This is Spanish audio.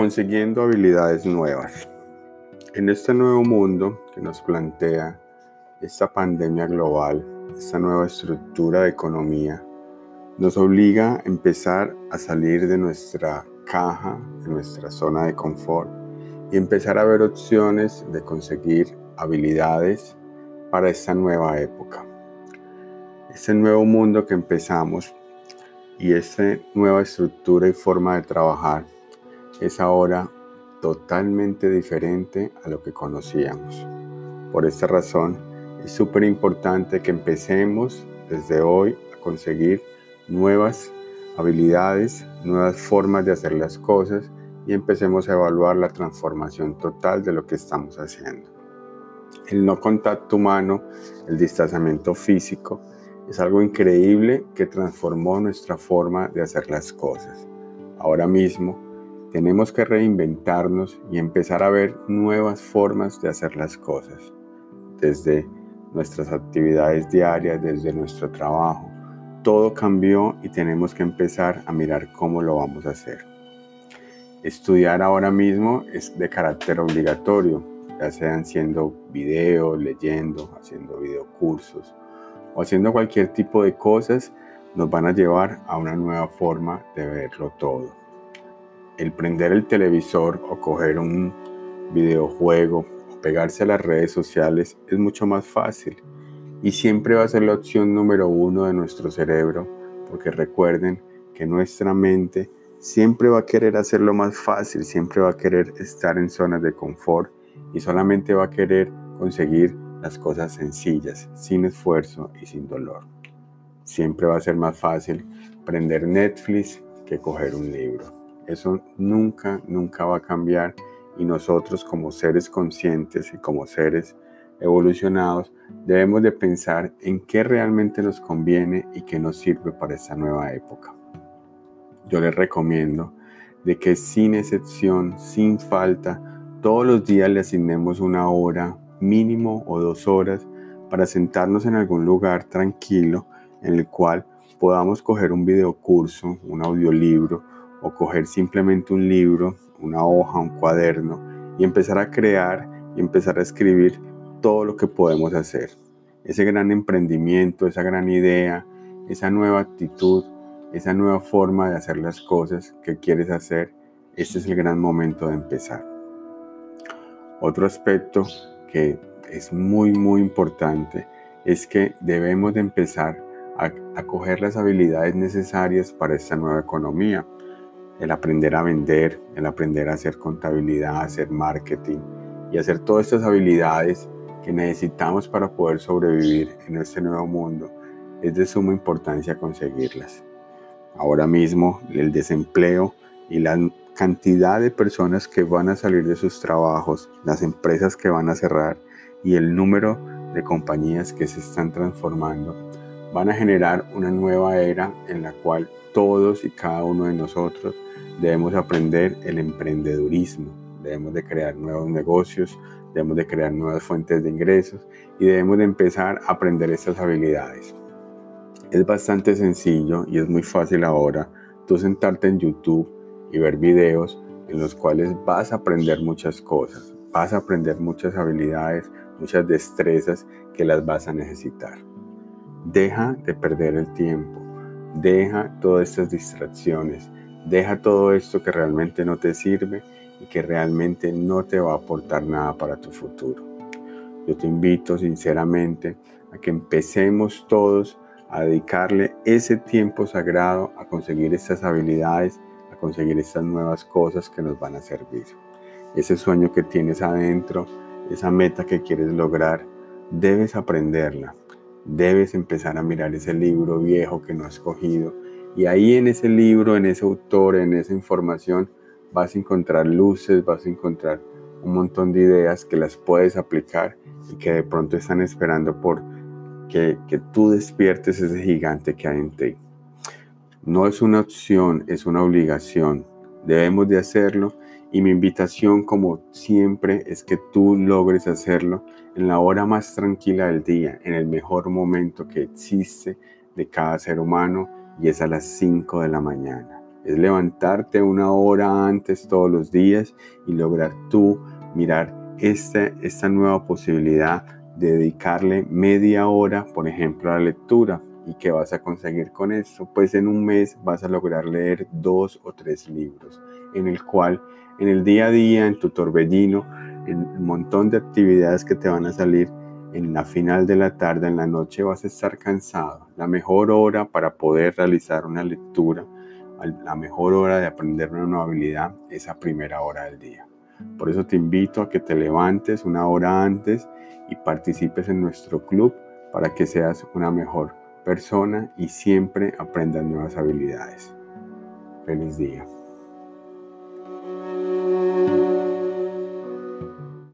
Consiguiendo habilidades nuevas. En este nuevo mundo que nos plantea esta pandemia global, esta nueva estructura de economía, nos obliga a empezar a salir de nuestra caja, de nuestra zona de confort y empezar a ver opciones de conseguir habilidades para esta nueva época. Este nuevo mundo que empezamos y esta nueva estructura y forma de trabajar es ahora totalmente diferente a lo que conocíamos. Por esta razón, es súper importante que empecemos desde hoy a conseguir nuevas habilidades, nuevas formas de hacer las cosas y empecemos a evaluar la transformación total de lo que estamos haciendo. El no contacto humano, el distanciamiento físico, es algo increíble que transformó nuestra forma de hacer las cosas. Ahora mismo, tenemos que reinventarnos y empezar a ver nuevas formas de hacer las cosas, desde nuestras actividades diarias, desde nuestro trabajo. Todo cambió y tenemos que empezar a mirar cómo lo vamos a hacer. Estudiar ahora mismo es de carácter obligatorio, ya sean haciendo videos, leyendo, haciendo videocursos o haciendo cualquier tipo de cosas, nos van a llevar a una nueva forma de verlo todo el prender el televisor o coger un videojuego o pegarse a las redes sociales es mucho más fácil y siempre va a ser la opción número uno de nuestro cerebro porque recuerden que nuestra mente siempre va a querer hacerlo más fácil, siempre va a querer estar en zonas de confort y solamente va a querer conseguir las cosas sencillas, sin esfuerzo y sin dolor. Siempre va a ser más fácil prender Netflix que coger un libro. Eso nunca, nunca va a cambiar y nosotros como seres conscientes y como seres evolucionados debemos de pensar en qué realmente nos conviene y qué nos sirve para esta nueva época. Yo les recomiendo de que sin excepción, sin falta, todos los días le asignemos una hora mínimo o dos horas para sentarnos en algún lugar tranquilo en el cual podamos coger un videocurso, un audiolibro o coger simplemente un libro, una hoja, un cuaderno y empezar a crear y empezar a escribir todo lo que podemos hacer. Ese gran emprendimiento, esa gran idea, esa nueva actitud, esa nueva forma de hacer las cosas que quieres hacer, este es el gran momento de empezar. Otro aspecto que es muy, muy importante es que debemos de empezar a coger las habilidades necesarias para esta nueva economía el aprender a vender, el aprender a hacer contabilidad, hacer marketing y hacer todas estas habilidades que necesitamos para poder sobrevivir en este nuevo mundo, es de suma importancia conseguirlas. Ahora mismo el desempleo y la cantidad de personas que van a salir de sus trabajos, las empresas que van a cerrar y el número de compañías que se están transformando, van a generar una nueva era en la cual todos y cada uno de nosotros debemos aprender el emprendedurismo, debemos de crear nuevos negocios, debemos de crear nuevas fuentes de ingresos y debemos de empezar a aprender estas habilidades. Es bastante sencillo y es muy fácil ahora tú sentarte en YouTube y ver videos en los cuales vas a aprender muchas cosas, vas a aprender muchas habilidades, muchas destrezas que las vas a necesitar. Deja de perder el tiempo, deja todas estas distracciones, Deja todo esto que realmente no te sirve y que realmente no te va a aportar nada para tu futuro. Yo te invito sinceramente a que empecemos todos a dedicarle ese tiempo sagrado a conseguir estas habilidades, a conseguir estas nuevas cosas que nos van a servir. Ese sueño que tienes adentro, esa meta que quieres lograr, debes aprenderla. Debes empezar a mirar ese libro viejo que no has cogido y ahí en ese libro, en ese autor, en esa información, vas a encontrar luces, vas a encontrar un montón de ideas que las puedes aplicar y que de pronto están esperando por que, que tú despiertes ese gigante que hay en ti. No es una opción, es una obligación. Debemos de hacerlo y mi invitación como siempre es que tú logres hacerlo en la hora más tranquila del día, en el mejor momento que existe de cada ser humano y es a las 5 de la mañana. Es levantarte una hora antes todos los días y lograr tú mirar esta, esta nueva posibilidad de dedicarle media hora, por ejemplo, a la lectura. ¿Y qué vas a conseguir con esto? Pues en un mes vas a lograr leer dos o tres libros, en el cual en el día a día, en tu torbellino, en un montón de actividades que te van a salir, en la final de la tarde, en la noche vas a estar cansado. La mejor hora para poder realizar una lectura, la mejor hora de aprender una nueva habilidad es a primera hora del día. Por eso te invito a que te levantes una hora antes y participes en nuestro club para que seas una mejor persona y siempre aprendas nuevas habilidades. Feliz día.